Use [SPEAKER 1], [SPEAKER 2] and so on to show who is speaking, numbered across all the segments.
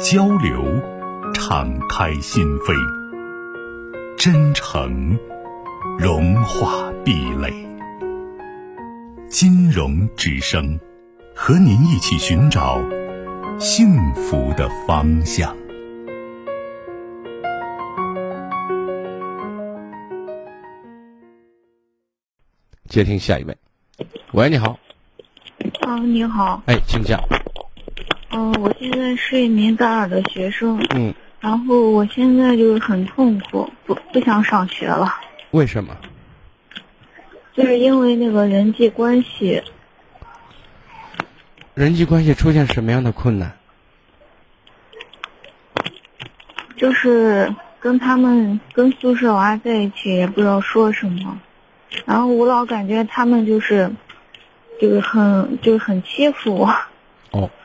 [SPEAKER 1] 交流，敞开心扉；真诚，融化壁垒。金融之声，和您一起寻找幸福的方向。
[SPEAKER 2] 接听下一位，喂，你好。
[SPEAKER 3] 啊，你好。
[SPEAKER 2] 哎，请讲。
[SPEAKER 3] 嗯，我现在是一名大二的学生。
[SPEAKER 2] 嗯，
[SPEAKER 3] 然后我现在就是很痛苦，不不想上学了。
[SPEAKER 2] 为什么？
[SPEAKER 3] 就是因为那个人际关系。
[SPEAKER 2] 人际关系出现什么样的困难？
[SPEAKER 3] 就是跟他们跟宿舍娃在一起，也不知道说什么，然后我老感觉他们就是，就是很就是很欺负我。
[SPEAKER 2] 哦。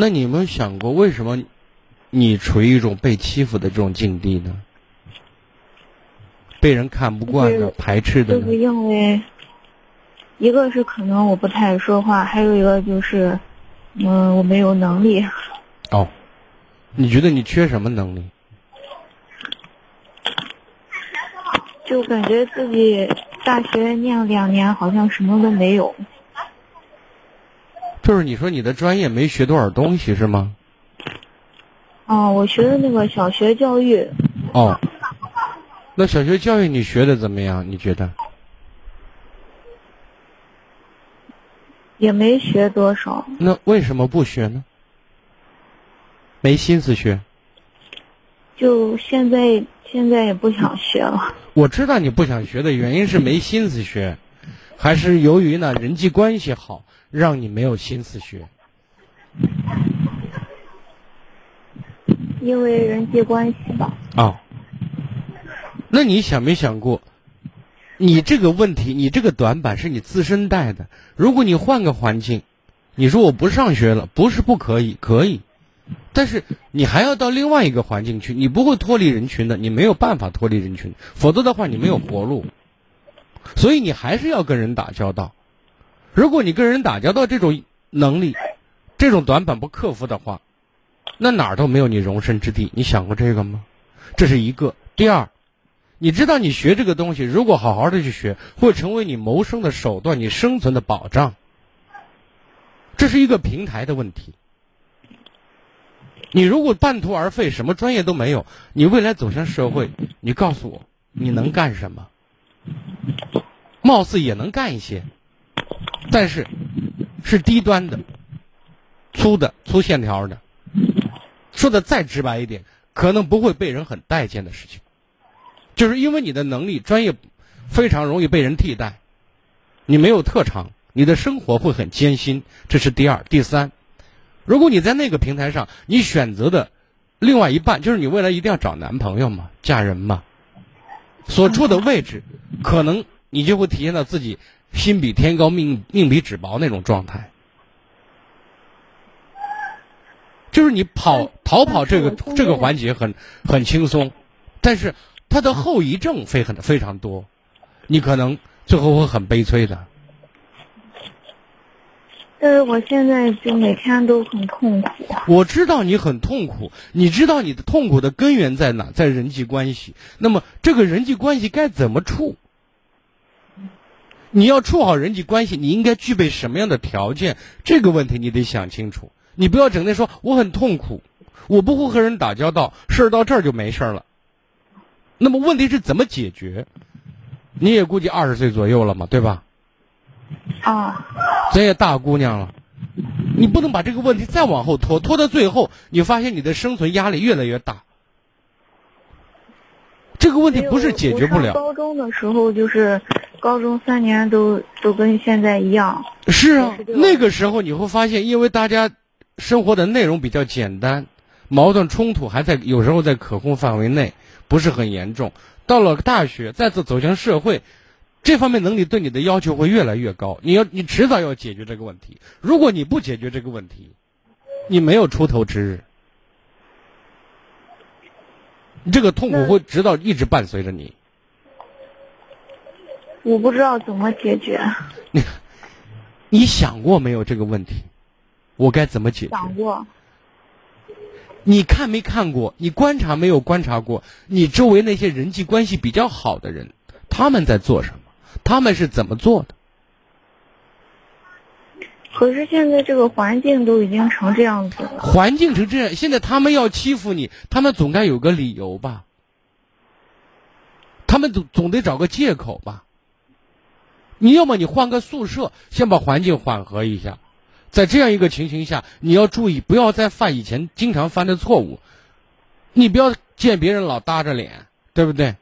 [SPEAKER 2] 那你有没有想过，为什么你处于一种被欺负的这种境地呢？被人看不惯的、排斥的。
[SPEAKER 3] 就是因为，一个是可能我不太爱说话，还有一个就是，嗯，我没有能力。
[SPEAKER 2] 哦，你觉得你缺什么能力？
[SPEAKER 3] 就感觉自己大学念了两年，好像什么都没有。
[SPEAKER 2] 就是你说你的专业没学多少东西是吗？
[SPEAKER 3] 哦，我学的那个小学教育。
[SPEAKER 2] 哦，那小学教育你学的怎么样？你觉得？
[SPEAKER 3] 也没学多少。
[SPEAKER 2] 那为什么不学呢？没心思学。
[SPEAKER 3] 就现在，现在也不想学了。
[SPEAKER 2] 我知道你不想学的原因是没心思学，还是由于呢人际关系好？让你没有心思学，
[SPEAKER 3] 因为人际关系吧。
[SPEAKER 2] 啊，那你想没想过，你这个问题，你这个短板是你自身带的。如果你换个环境，你说我不上学了，不是不可以，可以，但是你还要到另外一个环境去，你不会脱离人群的，你没有办法脱离人群，否则的话你没有活路，所以你还是要跟人打交道。如果你跟人打交道这种能力，这种短板不克服的话，那哪儿都没有你容身之地。你想过这个吗？这是一个。第二，你知道你学这个东西，如果好好的去学，会成为你谋生的手段，你生存的保障。这是一个平台的问题。你如果半途而废，什么专业都没有，你未来走向社会，你告诉我，你能干什么？貌似也能干一些。但是，是低端的、粗的、粗线条的。说的再直白一点，可能不会被人很待见的事情，就是因为你的能力、专业非常容易被人替代。你没有特长，你的生活会很艰辛。这是第二、第三。如果你在那个平台上，你选择的另外一半，就是你未来一定要找男朋友嘛、嫁人嘛，所处的位置，可能你就会体现到自己。心比天高，命命比纸薄那种状态，就是你跑逃跑这个这个环节很很轻松，但是它的后遗症非很非常多，你可能最后会很悲催的。
[SPEAKER 3] 但是我现在就每天都很痛苦。
[SPEAKER 2] 我知道你很痛苦，你知道你的痛苦的根源在哪？在人际关系。那么这个人际关系该怎么处？你要处好人际关系，你应该具备什么样的条件？这个问题你得想清楚。你不要整天说我很痛苦，我不会和人打交道，事儿到这儿就没事儿了。那么问题是怎么解决？你也估计二十岁左右了嘛，对吧？
[SPEAKER 3] 啊。
[SPEAKER 2] 咱也大姑娘了，你不能把这个问题再往后拖，拖到最后，你发现你的生存压力越来越大。这个问题不是解决不了。
[SPEAKER 3] 高中的时候就是。高中三年都都跟现在一样。
[SPEAKER 2] 是啊，那个时候你会发现，因为大家生活的内容比较简单，矛盾冲突还在有时候在可控范围内，不是很严重。到了大学，再次走向社会，这方面能力对你的要求会越来越高。你要你迟早要解决这个问题。如果你不解决这个问题，你没有出头之日。你这个痛苦会直到一直伴随着你。
[SPEAKER 3] 我不知道怎么解决。
[SPEAKER 2] 你，你想过没有这个问题？我该怎么解决？
[SPEAKER 3] 想过。
[SPEAKER 2] 你看没看过？你观察没有观察过？你周围那些人际关系比较好的人，他们在做什么？他们是怎么做的？
[SPEAKER 3] 可是现在这个环境都已经成这样子了。
[SPEAKER 2] 环境成这样，现在他们要欺负你，他们总该有个理由吧？他们总总得找个借口吧？你要么你换个宿舍，先把环境缓和一下。在这样一个情形下，你要注意，不要再犯以前经常犯的错误。你不要见别人老搭着脸，对不对？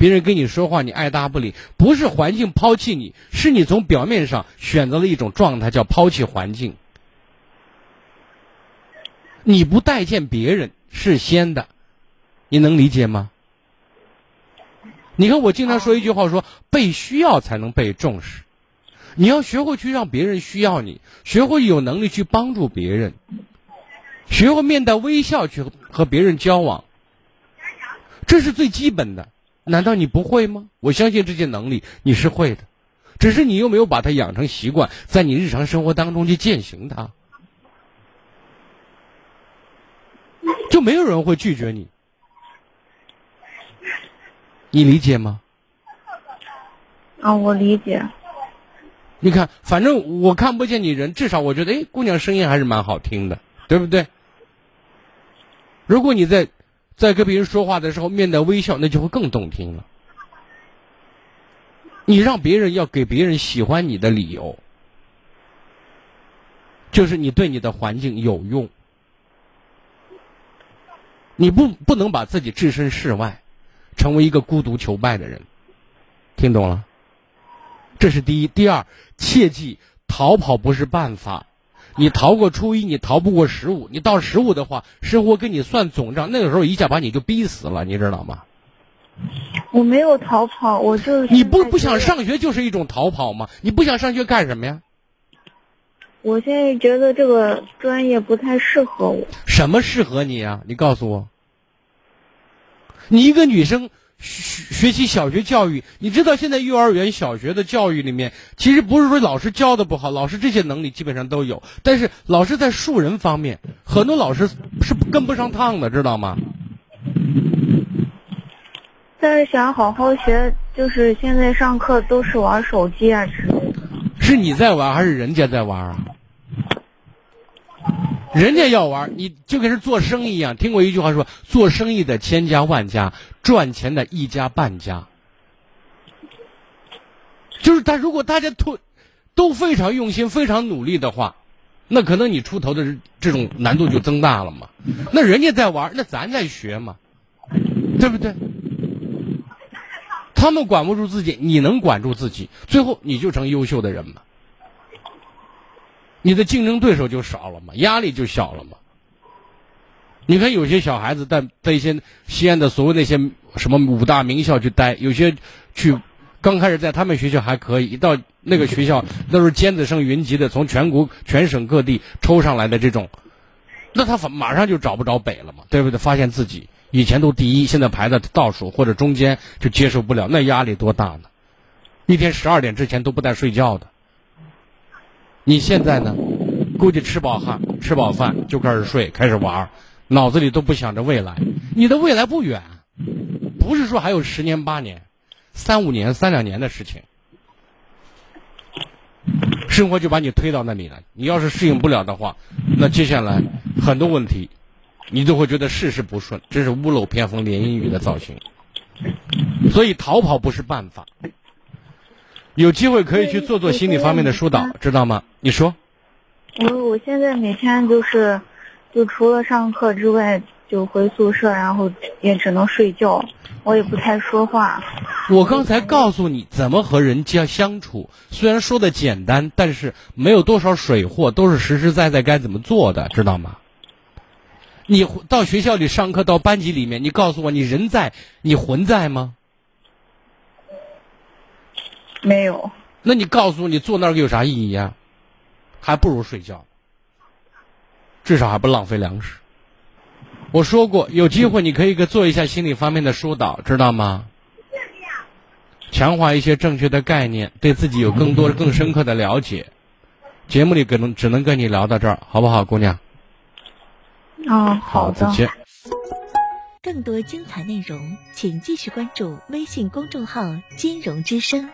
[SPEAKER 2] 别人跟你说话，你爱搭不理，不是环境抛弃你，是你从表面上选择了一种状态，叫抛弃环境。你不待见别人是先的，你能理解吗？你看，我经常说一句话，说被需要才能被重视。你要学会去让别人需要你，学会有能力去帮助别人，学会面带微笑去和别人交往，这是最基本的。难道你不会吗？我相信这些能力你是会的，只是你又没有把它养成习惯，在你日常生活当中去践行它，就没有人会拒绝你。你理解吗？
[SPEAKER 3] 啊，我理解。
[SPEAKER 2] 你看，反正我看不见你人，至少我觉得，哎，姑娘声音还是蛮好听的，对不对？如果你在在跟别人说话的时候面带微笑，那就会更动听了。你让别人要给别人喜欢你的理由，就是你对你的环境有用。你不不能把自己置身事外，成为一个孤独求败的人，听懂了？这是第一，第二，切记逃跑不是办法。你逃过初一，你逃不过十五。你到十五的话，生活跟你算总账，那个时候一下把你就逼死了，你知道吗？
[SPEAKER 3] 我没有逃跑，我就
[SPEAKER 2] 你不不想上学就是一种逃跑吗？你不想上学干什么呀？
[SPEAKER 3] 我现在觉得这个专业不太适合我。
[SPEAKER 2] 什么适合你呀？你告诉我。你一个女生。学学习小学教育，你知道现在幼儿园、小学的教育里面，其实不是说老师教的不好，老师这些能力基本上都有，但是老师在树人方面，很多老师是跟不上趟的，知道吗？
[SPEAKER 3] 但是想好好学，就是现在上课都是玩手机啊之类的。
[SPEAKER 2] 是你在玩还是人家在玩啊？人家要玩，你就跟是做生意一样。听过一句话说：“做生意的千家万家，赚钱的一家半家。”就是他，如果大家都都非常用心、非常努力的话，那可能你出头的这种难度就增大了嘛。那人家在玩，那咱在学嘛，对不对？他们管不住自己，你能管住自己，最后你就成优秀的人嘛。你的竞争对手就少了嘛，压力就小了嘛。你看有些小孩子在在一些西安的所谓那些什么五大名校去待，有些去刚开始在他们学校还可以，一到那个学校都是尖子生云集的，从全国全省各地抽上来的这种，那他马上就找不着北了嘛，对不对？发现自己以前都第一，现在排在倒数或者中间，就接受不了，那压力多大呢？一天十二点之前都不带睡觉的。你现在呢？估计吃饱饭，吃饱饭就开始睡，开始玩儿，脑子里都不想着未来。你的未来不远，不是说还有十年八年、三五年、三两年的事情。生活就把你推到那里了。你要是适应不了的话，那接下来很多问题，你都会觉得事事不顺，真是屋漏偏逢连阴雨的造型。所以逃跑不是办法。有机会可以去做做心理方面的疏导，知道吗？你说。
[SPEAKER 3] 我我现在每天就是，就除了上课之外，就回宿舍，然后也只能睡觉，我也不太说话。
[SPEAKER 2] 我刚才告诉你怎么和人家相处，虽然说的简单，但是没有多少水货，都是实实在在该怎么做的，知道吗？你到学校里上课，到班级里面，你告诉我，你人在，你魂在吗？
[SPEAKER 3] 没有。
[SPEAKER 2] 那你告诉我，你坐那儿有啥意义呀？还不如睡觉，至少还不浪费粮食。我说过，有机会你可以给做一下心理方面的疏导，知道吗？强化一些正确的概念，对自己有更多、更深刻的了解。节目里可能只能跟你聊到这儿，好不好，姑娘？
[SPEAKER 3] 嗯，好
[SPEAKER 2] 的。再见。
[SPEAKER 4] 更多精彩内容，请继续关注微信公众号“金融之声”。